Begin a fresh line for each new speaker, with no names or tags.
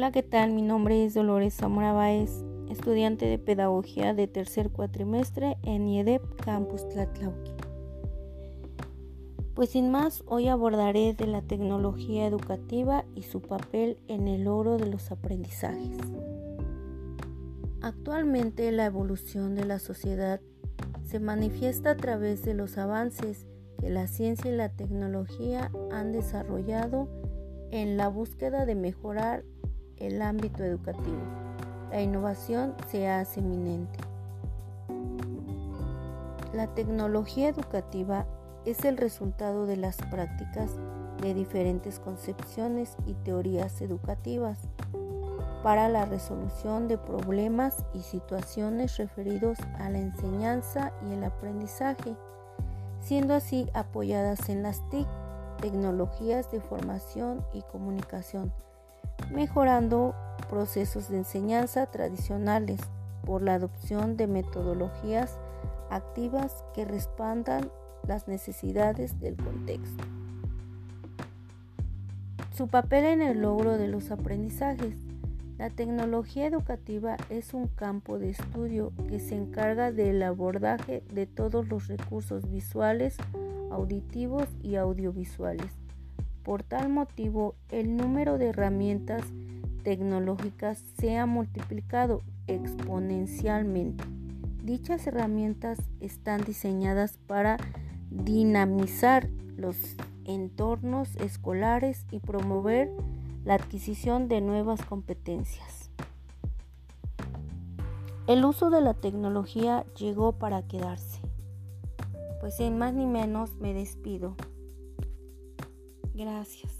Hola, ¿qué tal? Mi nombre es Dolores Zamora Báez, estudiante de Pedagogía de tercer cuatrimestre en IEDEP Campus Tlatlauqui. Pues sin más, hoy abordaré de la tecnología educativa y su papel en el logro de los aprendizajes. Actualmente la evolución de la sociedad se manifiesta a través de los avances que la ciencia y la tecnología han desarrollado en la búsqueda de mejorar el ámbito educativo. La innovación se hace eminente. La tecnología educativa es el resultado de las prácticas de diferentes concepciones y teorías educativas para la resolución de problemas y situaciones referidos a la enseñanza y el aprendizaje, siendo así apoyadas en las TIC, tecnologías de formación y comunicación, mejorando procesos de enseñanza tradicionales por la adopción de metodologías activas que respondan las necesidades del contexto. Su papel en el logro de los aprendizajes. La tecnología educativa es un campo de estudio que se encarga del abordaje de todos los recursos visuales, auditivos y audiovisuales por tal motivo, el número de herramientas tecnológicas se ha multiplicado exponencialmente. Dichas herramientas están diseñadas para dinamizar los entornos escolares y promover la adquisición de nuevas competencias. El uso de la tecnología llegó para quedarse. Pues sin más ni menos me despido. Gracias.